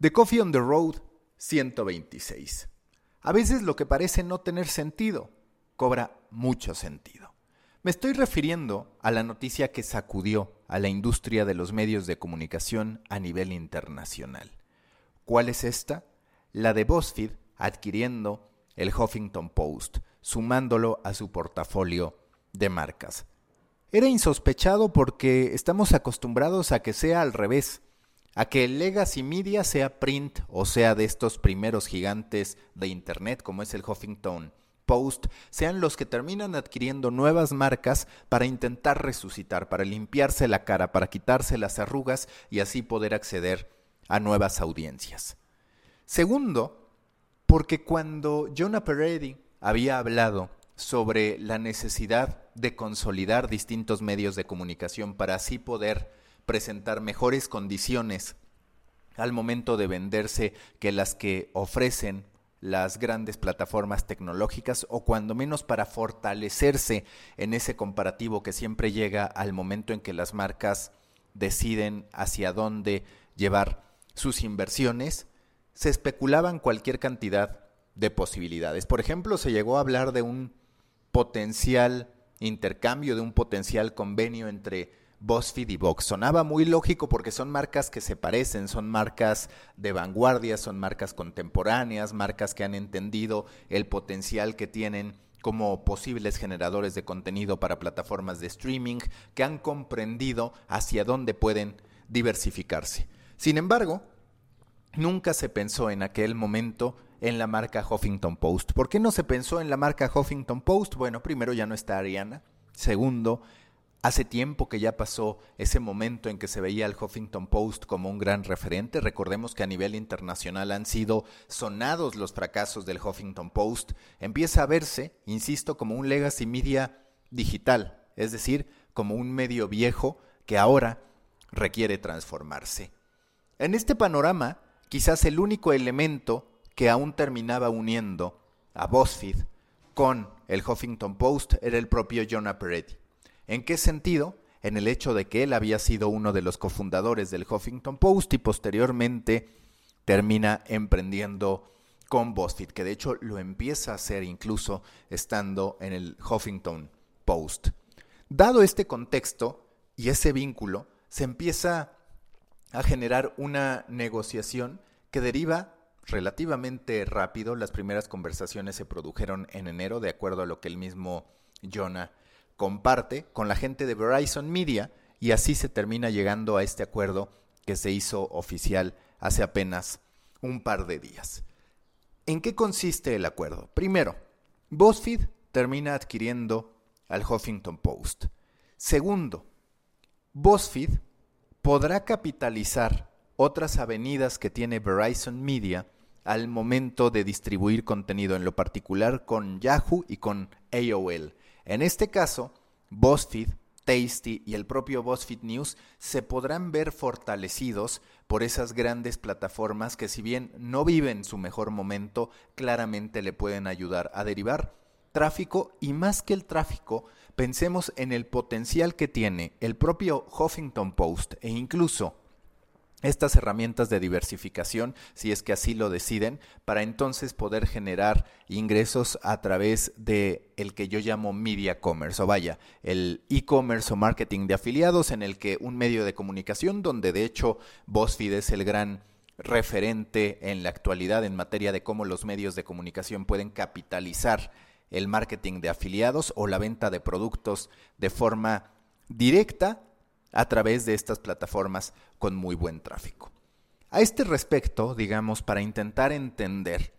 The Coffee on the Road 126. A veces lo que parece no tener sentido cobra mucho sentido. Me estoy refiriendo a la noticia que sacudió a la industria de los medios de comunicación a nivel internacional. ¿Cuál es esta? La de BuzzFeed adquiriendo el Huffington Post, sumándolo a su portafolio de marcas. Era insospechado porque estamos acostumbrados a que sea al revés, a que el legacy media sea print o sea de estos primeros gigantes de Internet como es el Huffington Post, sean los que terminan adquiriendo nuevas marcas para intentar resucitar, para limpiarse la cara, para quitarse las arrugas y así poder acceder a nuevas audiencias. Segundo, porque cuando Jonah Peretti había hablado sobre la necesidad de consolidar distintos medios de comunicación para así poder presentar mejores condiciones al momento de venderse que las que ofrecen las grandes plataformas tecnológicas o cuando menos para fortalecerse en ese comparativo que siempre llega al momento en que las marcas deciden hacia dónde llevar sus inversiones, se especulaban cualquier cantidad de posibilidades. Por ejemplo, se llegó a hablar de un potencial intercambio, de un potencial convenio entre BuzzFeed y Vox. Sonaba muy lógico porque son marcas que se parecen, son marcas de vanguardia, son marcas contemporáneas, marcas que han entendido el potencial que tienen como posibles generadores de contenido para plataformas de streaming, que han comprendido hacia dónde pueden diversificarse. Sin embargo, nunca se pensó en aquel momento en la marca Huffington Post. ¿Por qué no se pensó en la marca Huffington Post? Bueno, primero ya no está Ariana. Segundo, Hace tiempo que ya pasó ese momento en que se veía al Huffington Post como un gran referente. Recordemos que a nivel internacional han sido sonados los fracasos del Huffington Post. Empieza a verse, insisto, como un legacy media digital, es decir, como un medio viejo que ahora requiere transformarse. En este panorama, quizás el único elemento que aún terminaba uniendo a BuzzFeed con el Huffington Post era el propio Jonah Peretti. ¿En qué sentido? En el hecho de que él había sido uno de los cofundadores del Huffington Post y posteriormente termina emprendiendo con BuzzFeed, que de hecho lo empieza a hacer incluso estando en el Huffington Post. Dado este contexto y ese vínculo, se empieza a generar una negociación que deriva relativamente rápido. Las primeras conversaciones se produjeron en enero, de acuerdo a lo que el mismo Jonah comparte con la gente de Verizon Media y así se termina llegando a este acuerdo que se hizo oficial hace apenas un par de días. ¿En qué consiste el acuerdo? Primero, BuzzFeed termina adquiriendo al Huffington Post. Segundo, BuzzFeed podrá capitalizar otras avenidas que tiene Verizon Media al momento de distribuir contenido, en lo particular con Yahoo y con AOL. En este caso, BuzzFeed, Tasty y el propio BuzzFeed News se podrán ver fortalecidos por esas grandes plataformas que si bien no viven su mejor momento, claramente le pueden ayudar a derivar tráfico y más que el tráfico, pensemos en el potencial que tiene el propio Huffington Post e incluso estas herramientas de diversificación, si es que así lo deciden, para entonces poder generar ingresos a través de el que yo llamo media commerce, o vaya, el e-commerce o marketing de afiliados, en el que un medio de comunicación, donde de hecho BuzzFeed es el gran referente en la actualidad en materia de cómo los medios de comunicación pueden capitalizar el marketing de afiliados o la venta de productos de forma directa a través de estas plataformas con muy buen tráfico. A este respecto, digamos, para intentar entender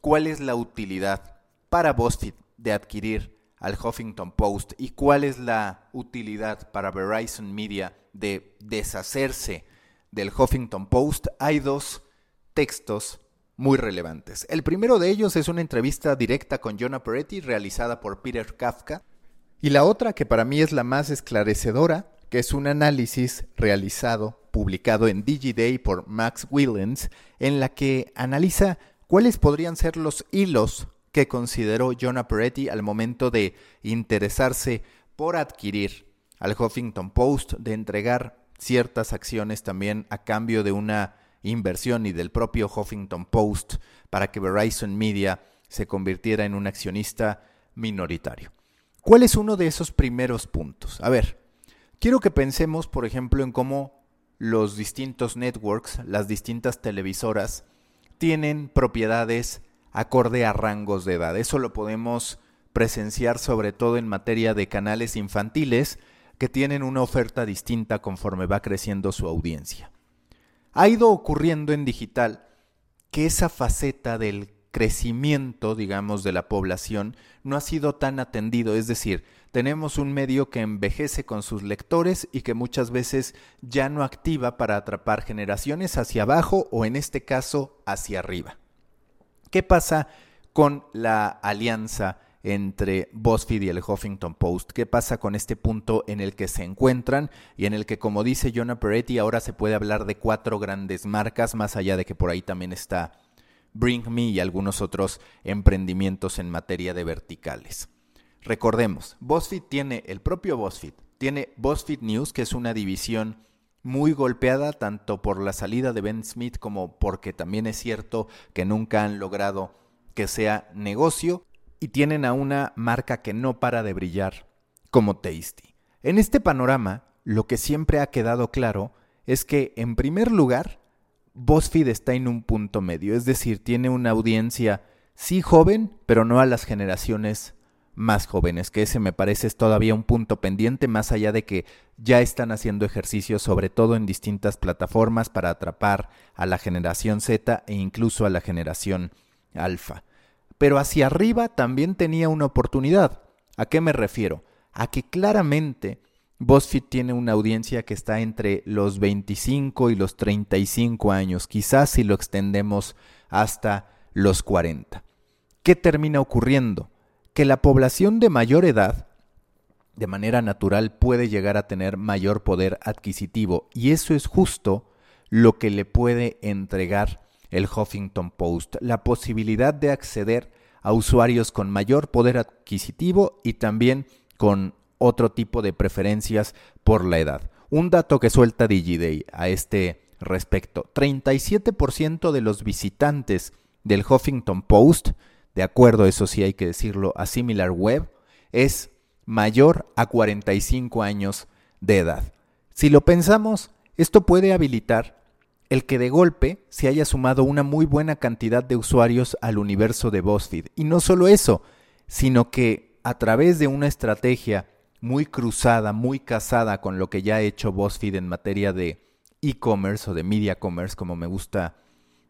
cuál es la utilidad para BuzzFeed de adquirir al Huffington Post y cuál es la utilidad para Verizon Media de deshacerse del Huffington Post, hay dos textos muy relevantes. El primero de ellos es una entrevista directa con Jonah Peretti realizada por Peter Kafka y la otra, que para mí es la más esclarecedora, que es un análisis realizado, publicado en DigiDay por Max Willens, en la que analiza cuáles podrían ser los hilos que consideró Jonah Peretti al momento de interesarse por adquirir al Huffington Post, de entregar ciertas acciones también a cambio de una inversión y del propio Huffington Post para que Verizon Media se convirtiera en un accionista minoritario. ¿Cuál es uno de esos primeros puntos? A ver, quiero que pensemos, por ejemplo, en cómo los distintos networks, las distintas televisoras, tienen propiedades acorde a rangos de edad. Eso lo podemos presenciar sobre todo en materia de canales infantiles que tienen una oferta distinta conforme va creciendo su audiencia. Ha ido ocurriendo en digital que esa faceta del crecimiento, digamos, de la población no ha sido tan atendido, es decir, tenemos un medio que envejece con sus lectores y que muchas veces ya no activa para atrapar generaciones hacia abajo o en este caso hacia arriba. ¿Qué pasa con la alianza entre BuzzFeed y el Huffington Post? ¿Qué pasa con este punto en el que se encuentran y en el que, como dice Jonah Peretti, ahora se puede hablar de cuatro grandes marcas, más allá de que por ahí también está Bring Me y algunos otros emprendimientos en materia de verticales? Recordemos, BuzzFeed tiene el propio BuzzFeed, tiene BuzzFeed News, que es una división muy golpeada tanto por la salida de Ben Smith como porque también es cierto que nunca han logrado que sea negocio y tienen a una marca que no para de brillar como Tasty. En este panorama, lo que siempre ha quedado claro es que, en primer lugar, BuzzFeed está en un punto medio, es decir, tiene una audiencia sí joven, pero no a las generaciones más jóvenes, que ese me parece es todavía un punto pendiente, más allá de que ya están haciendo ejercicios, sobre todo en distintas plataformas, para atrapar a la generación Z e incluso a la generación alfa. Pero hacia arriba también tenía una oportunidad. ¿A qué me refiero? A que claramente BuzzFeed tiene una audiencia que está entre los 25 y los 35 años, quizás si lo extendemos hasta los 40. ¿Qué termina ocurriendo? que la población de mayor edad, de manera natural, puede llegar a tener mayor poder adquisitivo y eso es justo lo que le puede entregar el Huffington Post, la posibilidad de acceder a usuarios con mayor poder adquisitivo y también con otro tipo de preferencias por la edad. Un dato que suelta DigiDay a este respecto, 37% de los visitantes del Huffington Post de acuerdo, eso sí hay que decirlo, a Similar Web, es mayor a 45 años de edad. Si lo pensamos, esto puede habilitar el que de golpe se haya sumado una muy buena cantidad de usuarios al universo de BuzzFeed. Y no solo eso, sino que a través de una estrategia muy cruzada, muy casada con lo que ya ha hecho BuzzFeed en materia de e-commerce o de media commerce, como me gusta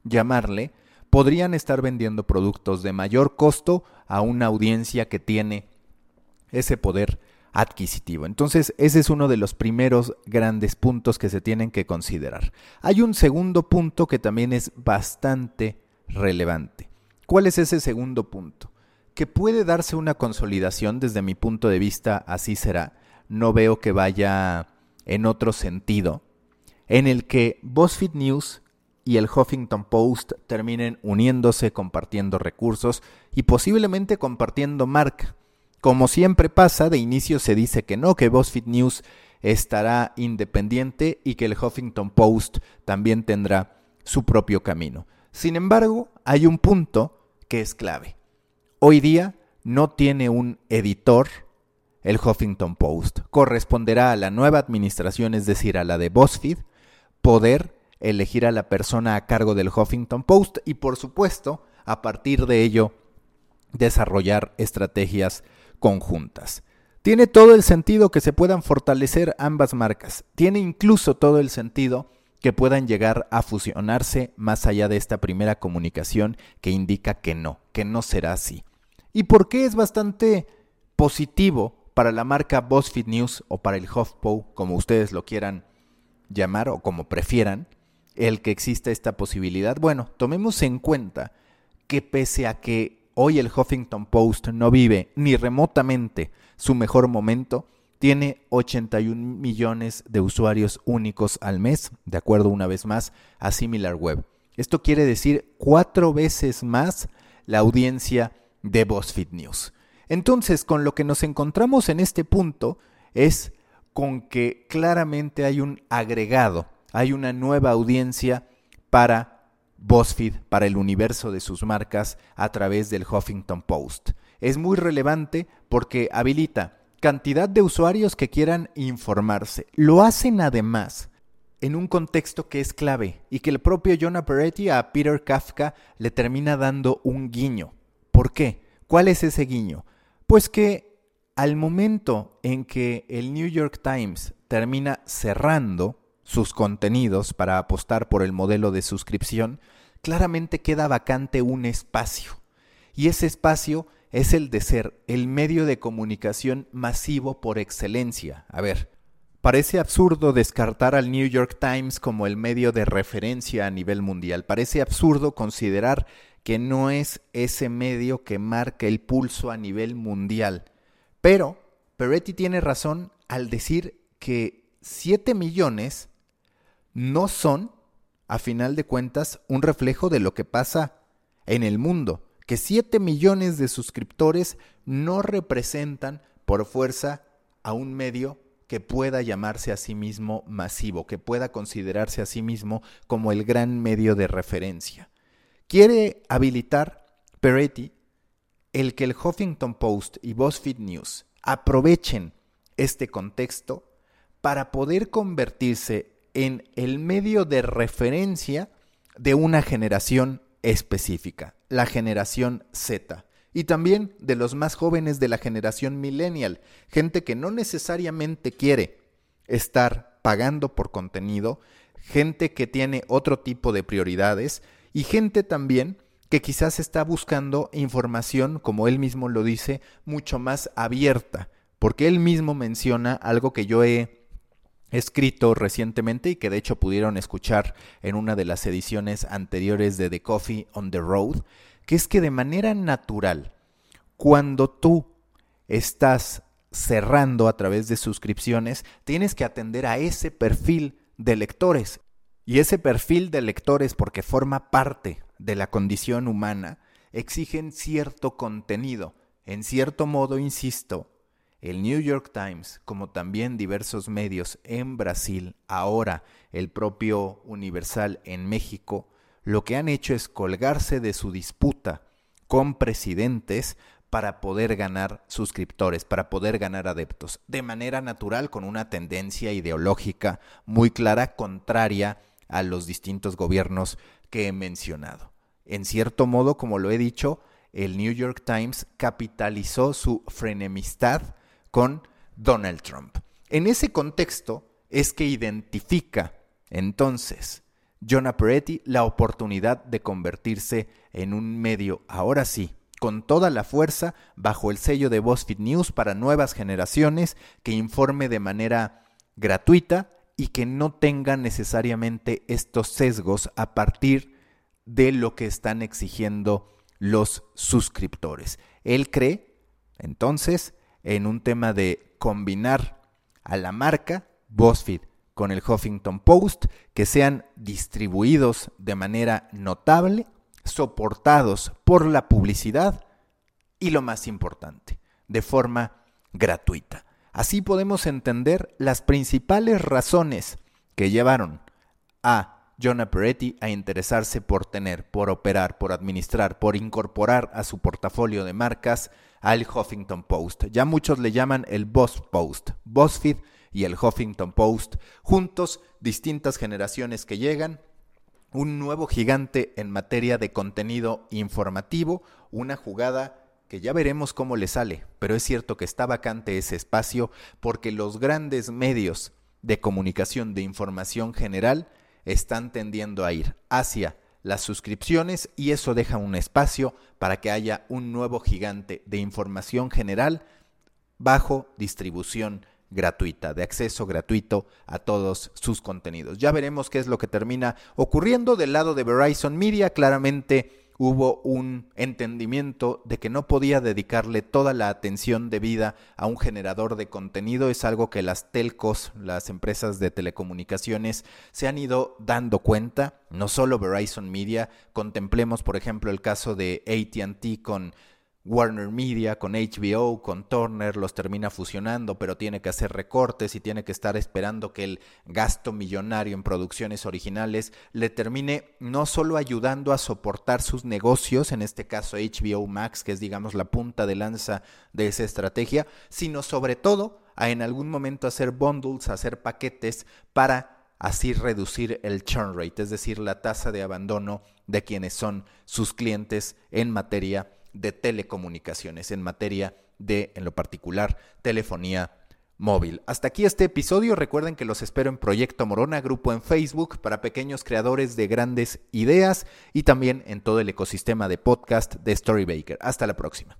llamarle, podrían estar vendiendo productos de mayor costo a una audiencia que tiene ese poder adquisitivo. Entonces, ese es uno de los primeros grandes puntos que se tienen que considerar. Hay un segundo punto que también es bastante relevante. ¿Cuál es ese segundo punto? Que puede darse una consolidación, desde mi punto de vista, así será. No veo que vaya en otro sentido, en el que BuzzFeed News y el Huffington Post terminen uniéndose, compartiendo recursos y posiblemente compartiendo marca. Como siempre pasa, de inicio se dice que no, que BuzzFeed News estará independiente y que el Huffington Post también tendrá su propio camino. Sin embargo, hay un punto que es clave. Hoy día no tiene un editor el Huffington Post. Corresponderá a la nueva administración, es decir, a la de BuzzFeed, poder elegir a la persona a cargo del Huffington Post y por supuesto, a partir de ello, desarrollar estrategias conjuntas. Tiene todo el sentido que se puedan fortalecer ambas marcas. Tiene incluso todo el sentido que puedan llegar a fusionarse más allá de esta primera comunicación que indica que no, que no será así. ¿Y por qué es bastante positivo para la marca BuzzFeed News o para el HuffPo, como ustedes lo quieran llamar o como prefieran? el que exista esta posibilidad? Bueno, tomemos en cuenta que pese a que hoy el Huffington Post no vive ni remotamente su mejor momento, tiene 81 millones de usuarios únicos al mes, de acuerdo una vez más a SimilarWeb. Esto quiere decir cuatro veces más la audiencia de BuzzFeed News. Entonces, con lo que nos encontramos en este punto es con que claramente hay un agregado hay una nueva audiencia para BuzzFeed, para el universo de sus marcas a través del Huffington Post. Es muy relevante porque habilita cantidad de usuarios que quieran informarse. Lo hacen además en un contexto que es clave y que el propio Jonah Peretti a Peter Kafka le termina dando un guiño. ¿Por qué? ¿Cuál es ese guiño? Pues que al momento en que el New York Times termina cerrando sus contenidos para apostar por el modelo de suscripción, claramente queda vacante un espacio. Y ese espacio es el de ser el medio de comunicación masivo por excelencia. A ver, Parece absurdo descartar al New York Times como el medio de referencia a nivel mundial. Parece absurdo considerar que no es ese medio que marca el pulso a nivel mundial. Pero Peretti tiene razón al decir que 7 millones no son, a final de cuentas, un reflejo de lo que pasa en el mundo. Que 7 millones de suscriptores no representan por fuerza a un medio que pueda llamarse a sí mismo masivo, que pueda considerarse a sí mismo como el gran medio de referencia. Quiere habilitar Peretti el que el Huffington Post y BuzzFeed News aprovechen este contexto para poder convertirse en el medio de referencia de una generación específica, la generación Z. Y también de los más jóvenes de la generación millennial, gente que no necesariamente quiere estar pagando por contenido, gente que tiene otro tipo de prioridades y gente también que quizás está buscando información, como él mismo lo dice, mucho más abierta, porque él mismo menciona algo que yo he escrito recientemente y que de hecho pudieron escuchar en una de las ediciones anteriores de The Coffee on the Road, que es que de manera natural, cuando tú estás cerrando a través de suscripciones, tienes que atender a ese perfil de lectores. Y ese perfil de lectores, porque forma parte de la condición humana, exigen cierto contenido. En cierto modo, insisto, el New York Times, como también diversos medios en Brasil, ahora el propio Universal en México, lo que han hecho es colgarse de su disputa con presidentes para poder ganar suscriptores, para poder ganar adeptos, de manera natural con una tendencia ideológica muy clara, contraria a los distintos gobiernos que he mencionado. En cierto modo, como lo he dicho, el New York Times capitalizó su frenemistad con Donald Trump. En ese contexto es que identifica entonces Jonah Peretti la oportunidad de convertirse en un medio, ahora sí, con toda la fuerza, bajo el sello de BuzzFeed News para nuevas generaciones, que informe de manera gratuita y que no tenga necesariamente estos sesgos a partir de lo que están exigiendo los suscriptores. Él cree, entonces, en un tema de combinar a la marca BuzzFeed con el Huffington Post, que sean distribuidos de manera notable, soportados por la publicidad y lo más importante, de forma gratuita. Así podemos entender las principales razones que llevaron a Jonah Peretti a interesarse por tener, por operar, por administrar, por incorporar a su portafolio de marcas al Huffington Post. Ya muchos le llaman el Boss Post. BuzzFeed y el Huffington Post, juntos, distintas generaciones que llegan, un nuevo gigante en materia de contenido informativo, una jugada que ya veremos cómo le sale, pero es cierto que está vacante ese espacio porque los grandes medios de comunicación de información general están tendiendo a ir hacia las suscripciones y eso deja un espacio para que haya un nuevo gigante de información general bajo distribución gratuita, de acceso gratuito a todos sus contenidos. Ya veremos qué es lo que termina ocurriendo del lado de Verizon Media. Claramente hubo un entendimiento de que no podía dedicarle toda la atención debida a un generador de contenido. Es algo que las telcos, las empresas de telecomunicaciones, se han ido dando cuenta. No solo Verizon Media, contemplemos por ejemplo el caso de ATT con Warner Media, con HBO, con Turner, los termina fusionando, pero tiene que hacer recortes y tiene que estar esperando que el gasto millonario en producciones originales le termine no solo ayudando a soportar sus negocios, en este caso HBO Max, que es digamos la punta de lanza de esa estrategia, sino sobre todo a en algún momento hacer bundles, hacer paquetes para así reducir el churn rate, es decir, la tasa de abandono de quienes son sus clientes en materia de telecomunicaciones, en materia de, en lo particular, telefonía móvil. Hasta aquí este episodio. Recuerden que los espero en Proyecto Morona, grupo en Facebook para pequeños creadores de grandes ideas y también en todo el ecosistema de podcast de Storybaker. Hasta la próxima.